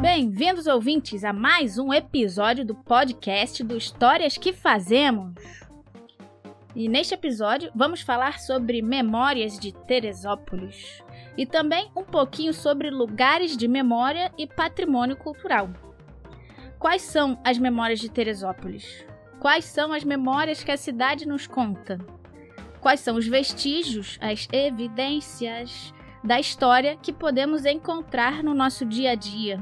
Bem-vindos, ouvintes, a mais um episódio do podcast do Histórias que Fazemos. E neste episódio vamos falar sobre memórias de Teresópolis e também um pouquinho sobre lugares de memória e patrimônio cultural. Quais são as memórias de Teresópolis? Quais são as memórias que a cidade nos conta? Quais são os vestígios, as evidências da história que podemos encontrar no nosso dia a dia?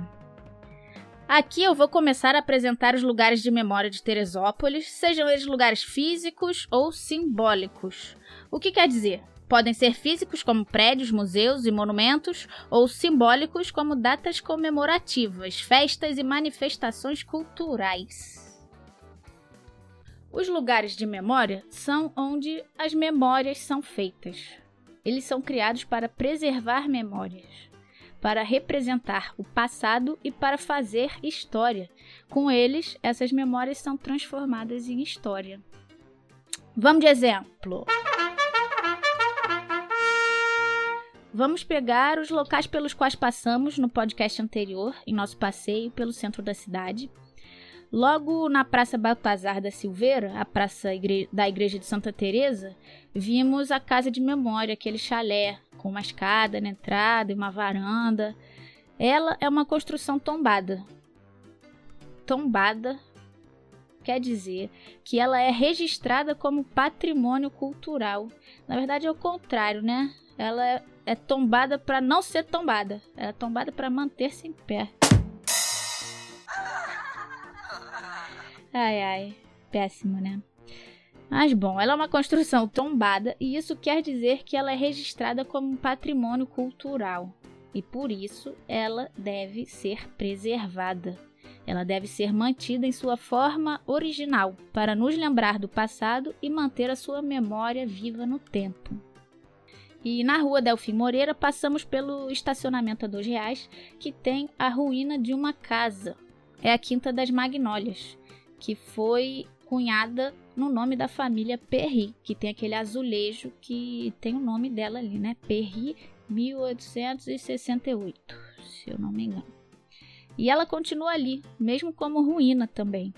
Aqui eu vou começar a apresentar os lugares de memória de Teresópolis, sejam eles lugares físicos ou simbólicos. O que quer dizer? Podem ser físicos, como prédios, museus e monumentos, ou simbólicos, como datas comemorativas, festas e manifestações culturais. Os lugares de memória são onde as memórias são feitas. Eles são criados para preservar memórias para representar o passado e para fazer história. Com eles, essas memórias são transformadas em história. Vamos de exemplo. Vamos pegar os locais pelos quais passamos no podcast anterior, em nosso passeio pelo centro da cidade. Logo na Praça Baltazar da Silveira, a praça da Igreja de Santa Teresa, vimos a casa de memória, aquele chalé com uma escada na entrada e uma varanda. Ela é uma construção tombada. Tombada quer dizer que ela é registrada como patrimônio cultural. Na verdade é o contrário, né? Ela é, é tombada para não ser tombada. Ela é tombada para manter-se em pé. Ai ai, péssimo, né? Mas bom, ela é uma construção tombada e isso quer dizer que ela é registrada como um patrimônio cultural e por isso ela deve ser preservada. Ela deve ser mantida em sua forma original para nos lembrar do passado e manter a sua memória viva no tempo. E na rua Delfim Moreira passamos pelo estacionamento a dois reais que tem a ruína de uma casa. É a Quinta das Magnólias, que foi cunhada no nome da família Perry, que tem aquele azulejo que tem o nome dela ali, né? Perry 1868, se eu não me engano. E ela continua ali, mesmo como ruína também,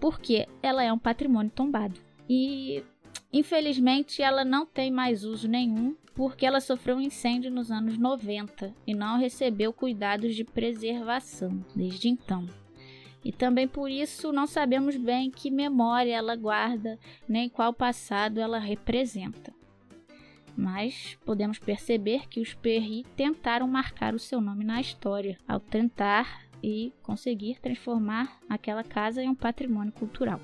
porque ela é um patrimônio tombado. E infelizmente ela não tem mais uso nenhum, porque ela sofreu um incêndio nos anos 90 e não recebeu cuidados de preservação desde então. E também por isso não sabemos bem que memória ela guarda, nem qual passado ela representa. Mas podemos perceber que os Perry tentaram marcar o seu nome na história, ao tentar e conseguir transformar aquela casa em um patrimônio cultural.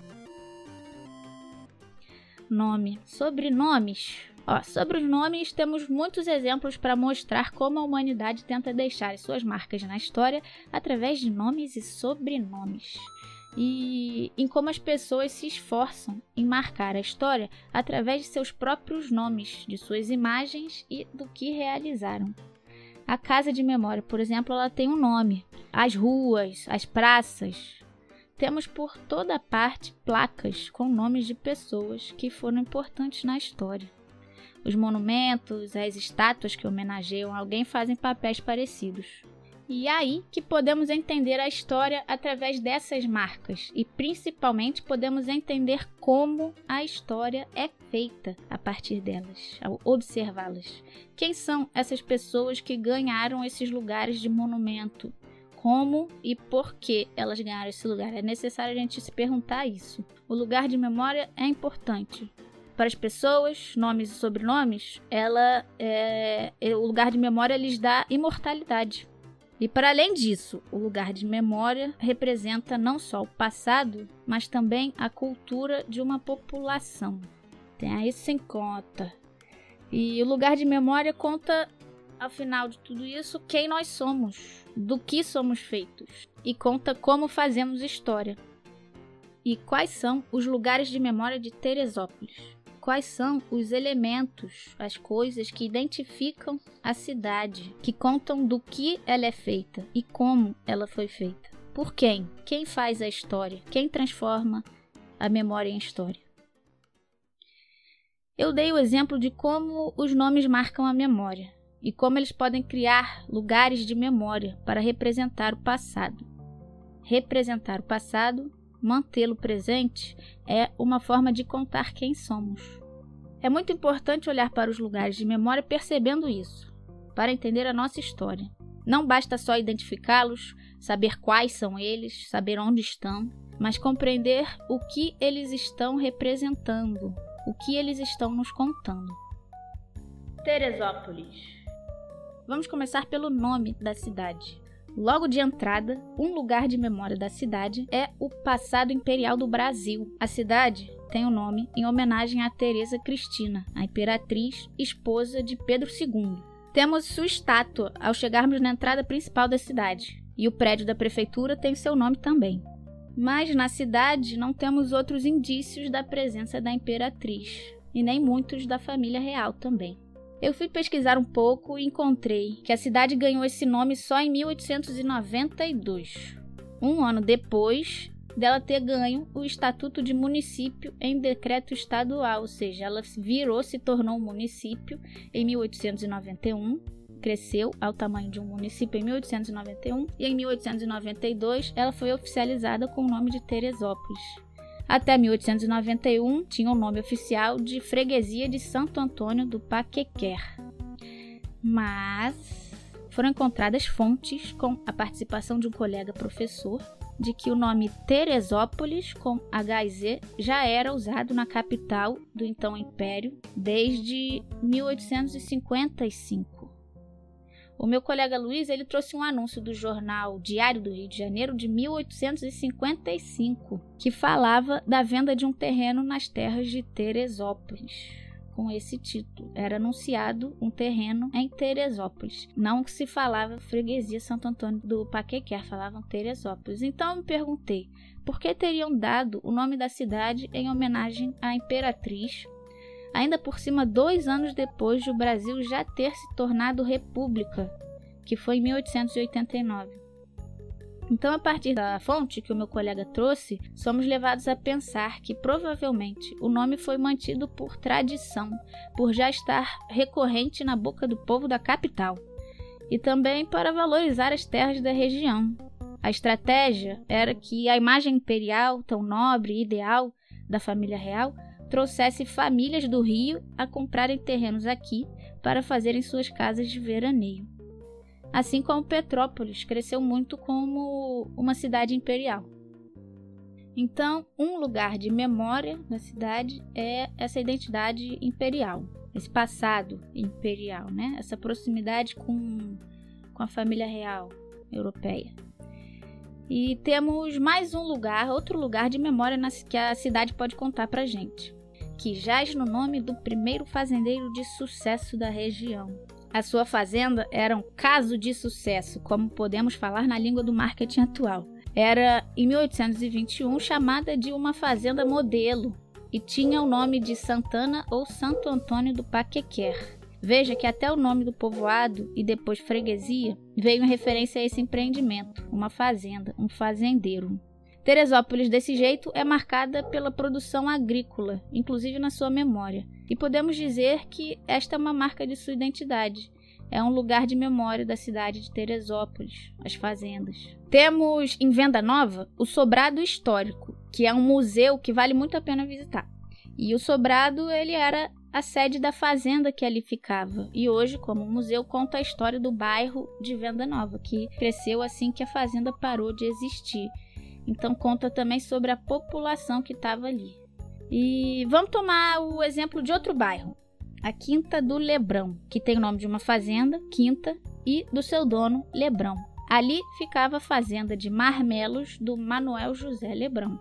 Nome, sobrenomes Ó, sobre os nomes, temos muitos exemplos para mostrar como a humanidade tenta deixar suas marcas na história através de nomes e sobrenomes. E em como as pessoas se esforçam em marcar a história através de seus próprios nomes, de suas imagens e do que realizaram. A casa de memória, por exemplo, ela tem um nome. As ruas, as praças. Temos por toda parte placas com nomes de pessoas que foram importantes na história. Os monumentos, as estátuas que homenageiam alguém fazem papéis parecidos. E é aí que podemos entender a história através dessas marcas e principalmente podemos entender como a história é feita a partir delas, ao observá-las. Quem são essas pessoas que ganharam esses lugares de monumento? Como e por que elas ganharam esse lugar? É necessário a gente se perguntar isso. O lugar de memória é importante, para as pessoas, nomes e sobrenomes, ela é, é, o lugar de memória lhes dá imortalidade. E para além disso, o lugar de memória representa não só o passado, mas também a cultura de uma população. Tenha isso em conta. E o lugar de memória conta, ao final de tudo isso, quem nós somos, do que somos feitos, e conta como fazemos história. E quais são os lugares de memória de Teresópolis quais são os elementos, as coisas que identificam a cidade, que contam do que ela é feita e como ela foi feita. Por quem? Quem faz a história? Quem transforma a memória em história? Eu dei o exemplo de como os nomes marcam a memória e como eles podem criar lugares de memória para representar o passado. Representar o passado, mantê-lo presente, é uma forma de contar quem somos. É muito importante olhar para os lugares de memória percebendo isso, para entender a nossa história. Não basta só identificá-los, saber quais são eles, saber onde estão, mas compreender o que eles estão representando, o que eles estão nos contando. Teresópolis. Vamos começar pelo nome da cidade. Logo de entrada, um lugar de memória da cidade é o passado imperial do Brasil. A cidade tem o nome em homenagem a Teresa Cristina, a imperatriz esposa de Pedro II. Temos sua estátua ao chegarmos na entrada principal da cidade, e o prédio da prefeitura tem seu nome também. Mas na cidade não temos outros indícios da presença da imperatriz, e nem muitos da família real também. Eu fui pesquisar um pouco e encontrei que a cidade ganhou esse nome só em 1892, um ano depois dela ter ganho o estatuto de município em decreto estadual, ou seja, ela virou, se tornou um município em 1891 cresceu ao tamanho de um município em 1891 e em 1892 ela foi oficializada com o nome de Teresópolis. Até 1891 tinha o nome oficial de Freguesia de Santo Antônio do Paquequer. Mas foram encontradas fontes com a participação de um colega professor de que o nome Teresópolis com HZ já era usado na capital do então Império desde 1855. O meu colega Luiz ele trouxe um anúncio do jornal Diário do Rio de Janeiro de 1855 que falava da venda de um terreno nas terras de Teresópolis. Com esse título, era anunciado um terreno em Teresópolis. Não que se falava freguesia Santo Antônio do Paquequer, falavam Teresópolis. Então eu me perguntei por que teriam dado o nome da cidade em homenagem à imperatriz ainda por cima dois anos depois de o Brasil já ter se tornado república, que foi em 1889. Então, a partir da fonte que o meu colega trouxe, somos levados a pensar que provavelmente o nome foi mantido por tradição, por já estar recorrente na boca do povo da capital, e também para valorizar as terras da região. A estratégia era que a imagem imperial, tão nobre e ideal da família real, trouxesse famílias do Rio a comprarem terrenos aqui para fazerem suas casas de veraneio. Assim como Petrópolis cresceu muito como uma cidade imperial. Então, um lugar de memória da cidade é essa identidade imperial, esse passado imperial, né? essa proximidade com, com a família real europeia. E temos mais um lugar, outro lugar de memória que a cidade pode contar para gente que jaz no nome do primeiro fazendeiro de sucesso da região. A sua fazenda era um caso de sucesso, como podemos falar na língua do marketing atual. Era, em 1821, chamada de uma fazenda modelo e tinha o nome de Santana ou Santo Antônio do Paquequer. Veja que até o nome do povoado e depois freguesia veio em referência a esse empreendimento, uma fazenda, um fazendeiro. Teresópolis, desse jeito, é marcada pela produção agrícola, inclusive na sua memória. E podemos dizer que esta é uma marca de sua identidade. É um lugar de memória da cidade de Teresópolis, as fazendas. Temos em Venda Nova o Sobrado Histórico, que é um museu que vale muito a pena visitar. E o Sobrado ele era a sede da fazenda que ali ficava. E hoje, como museu, conta a história do bairro de Venda Nova, que cresceu assim que a fazenda parou de existir. Então conta também sobre a população que estava ali. E vamos tomar o exemplo de outro bairro, a Quinta do Lebrão, que tem o nome de uma fazenda, Quinta, e do seu dono, Lebrão. Ali ficava a fazenda de marmelos do Manuel José Lebrão.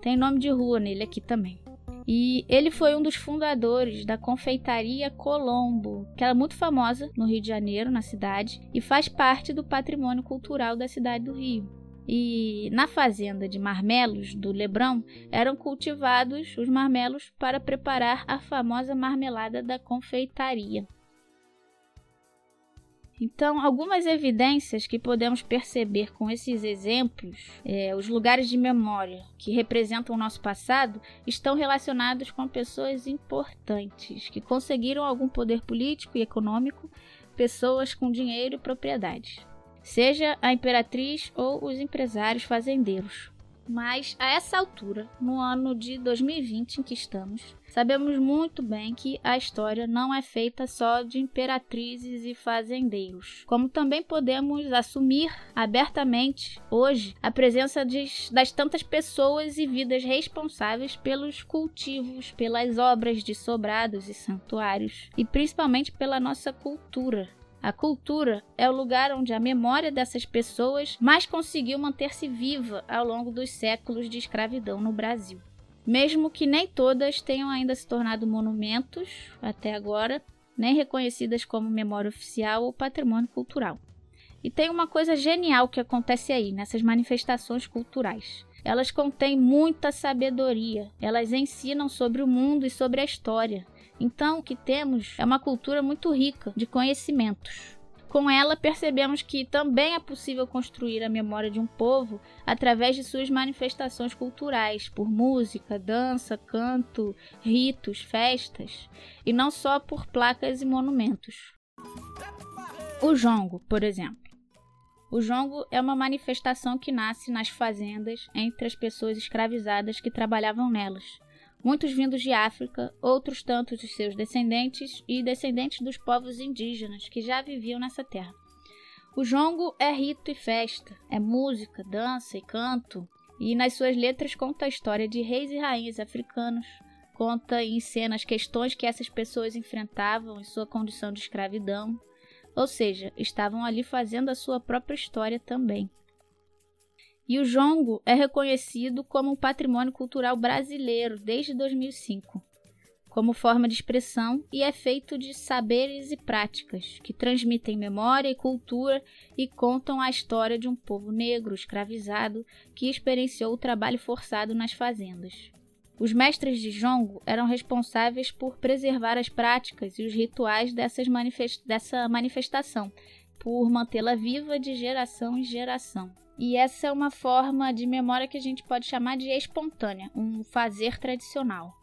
Tem nome de rua nele aqui também. E ele foi um dos fundadores da confeitaria Colombo, que era muito famosa no Rio de Janeiro, na cidade, e faz parte do patrimônio cultural da cidade do Rio. E na fazenda de marmelos do Lebrão eram cultivados os marmelos para preparar a famosa marmelada da confeitaria. Então, algumas evidências que podemos perceber com esses exemplos, é, os lugares de memória que representam o nosso passado, estão relacionados com pessoas importantes que conseguiram algum poder político e econômico, pessoas com dinheiro e propriedades, seja a imperatriz ou os empresários fazendeiros. Mas a essa altura, no ano de 2020 em que estamos, sabemos muito bem que a história não é feita só de imperatrizes e fazendeiros, como também podemos assumir abertamente hoje a presença de, das tantas pessoas e vidas responsáveis pelos cultivos, pelas obras de sobrados e santuários e principalmente pela nossa cultura, a cultura é o lugar onde a memória dessas pessoas mais conseguiu manter-se viva ao longo dos séculos de escravidão no Brasil. Mesmo que nem todas tenham ainda se tornado monumentos até agora, nem reconhecidas como memória oficial ou patrimônio cultural. E tem uma coisa genial que acontece aí, nessas manifestações culturais. Elas contêm muita sabedoria, elas ensinam sobre o mundo e sobre a história, então, o que temos é uma cultura muito rica de conhecimentos. Com ela, percebemos que também é possível construir a memória de um povo através de suas manifestações culturais, por música, dança, canto, ritos, festas, e não só por placas e monumentos. O jongo, por exemplo. O jongo é uma manifestação que nasce nas fazendas entre as pessoas escravizadas que trabalhavam nelas muitos vindos de África, outros tantos de seus descendentes e descendentes dos povos indígenas que já viviam nessa terra. O jongo é rito e festa, é música, dança e canto, e nas suas letras conta a história de reis e rainhas africanos, conta e encena as questões que essas pessoas enfrentavam em sua condição de escravidão, ou seja, estavam ali fazendo a sua própria história também. E o jongo é reconhecido como um patrimônio cultural brasileiro desde 2005, como forma de expressão e é feito de saberes e práticas que transmitem memória e cultura e contam a história de um povo negro escravizado que experienciou o trabalho forçado nas fazendas. Os mestres de jongo eram responsáveis por preservar as práticas e os rituais manifest dessa manifestação, por mantê-la viva de geração em geração. E essa é uma forma de memória que a gente pode chamar de espontânea, um fazer tradicional.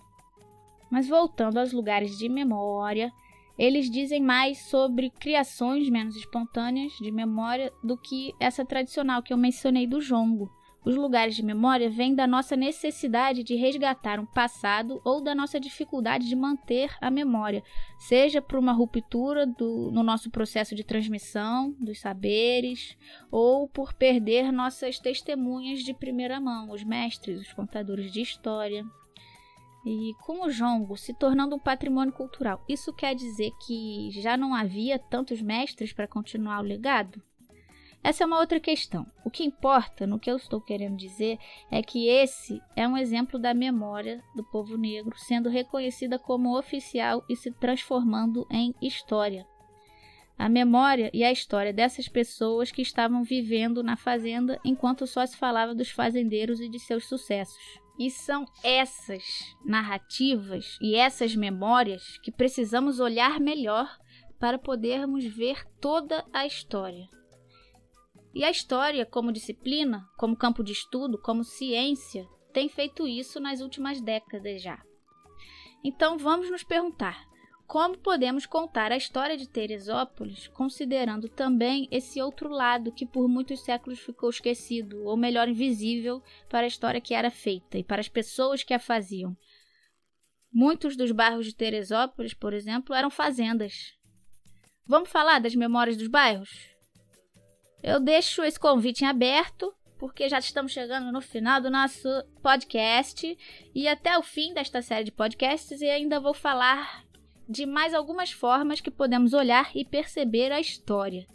Mas voltando aos lugares de memória, eles dizem mais sobre criações menos espontâneas de memória do que essa tradicional que eu mencionei do jongo. Os lugares de memória vêm da nossa necessidade de resgatar um passado ou da nossa dificuldade de manter a memória, seja por uma ruptura do, no nosso processo de transmissão dos saberes ou por perder nossas testemunhas de primeira mão, os mestres, os contadores de história. E com o jongo se tornando um patrimônio cultural, isso quer dizer que já não havia tantos mestres para continuar o legado? Essa é uma outra questão. O que importa no que eu estou querendo dizer é que esse é um exemplo da memória do povo negro sendo reconhecida como oficial e se transformando em história. A memória e a história dessas pessoas que estavam vivendo na fazenda enquanto só se falava dos fazendeiros e de seus sucessos. E são essas narrativas e essas memórias que precisamos olhar melhor para podermos ver toda a história. E a história, como disciplina, como campo de estudo, como ciência, tem feito isso nas últimas décadas já. Então vamos nos perguntar: como podemos contar a história de Teresópolis, considerando também esse outro lado que por muitos séculos ficou esquecido, ou melhor, invisível para a história que era feita e para as pessoas que a faziam? Muitos dos bairros de Teresópolis, por exemplo, eram fazendas. Vamos falar das memórias dos bairros? Eu deixo esse convite em aberto, porque já estamos chegando no final do nosso podcast e até o fim desta série de podcasts e ainda vou falar de mais algumas formas que podemos olhar e perceber a história.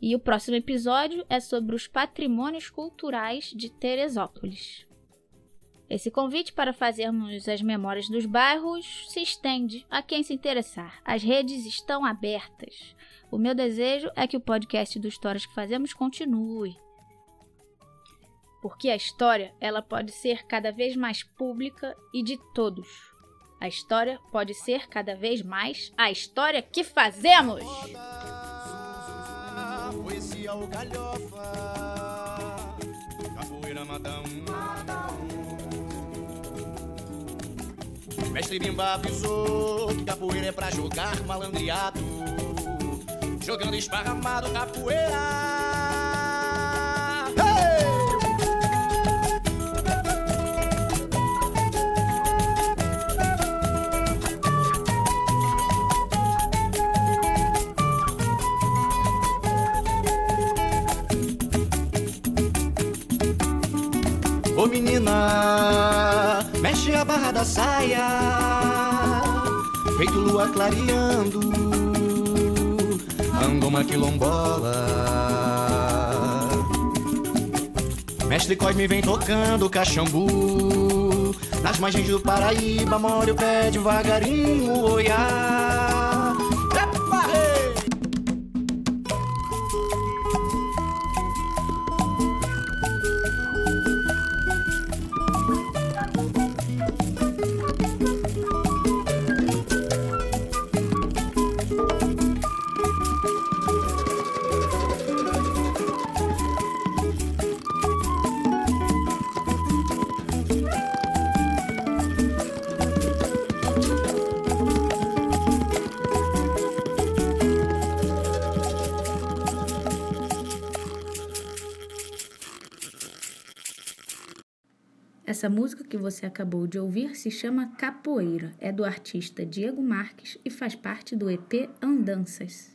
E o próximo episódio é sobre os patrimônios culturais de Teresópolis. Esse convite para fazermos as memórias dos bairros se estende a quem se interessar. As redes estão abertas. O meu desejo é que o podcast do Histórias que Fazemos continue. Porque a história, ela pode ser cada vez mais pública e de todos. A história pode ser cada vez mais a história que fazemos. Capoeira ou galhofa. Capoeira mata Mestre Bimba avisou que capoeira é pra jogar malandreado. Jogando esparramado capoeira. Ô menina, mexe a barra da saia, feito lua clareando, anda uma quilombola. Mestre Cosme vem tocando cachambu, nas margens do Paraíba, mora o pé devagarinho, oiá. Essa música que você acabou de ouvir se chama Capoeira, é do artista Diego Marques e faz parte do EP Andanças.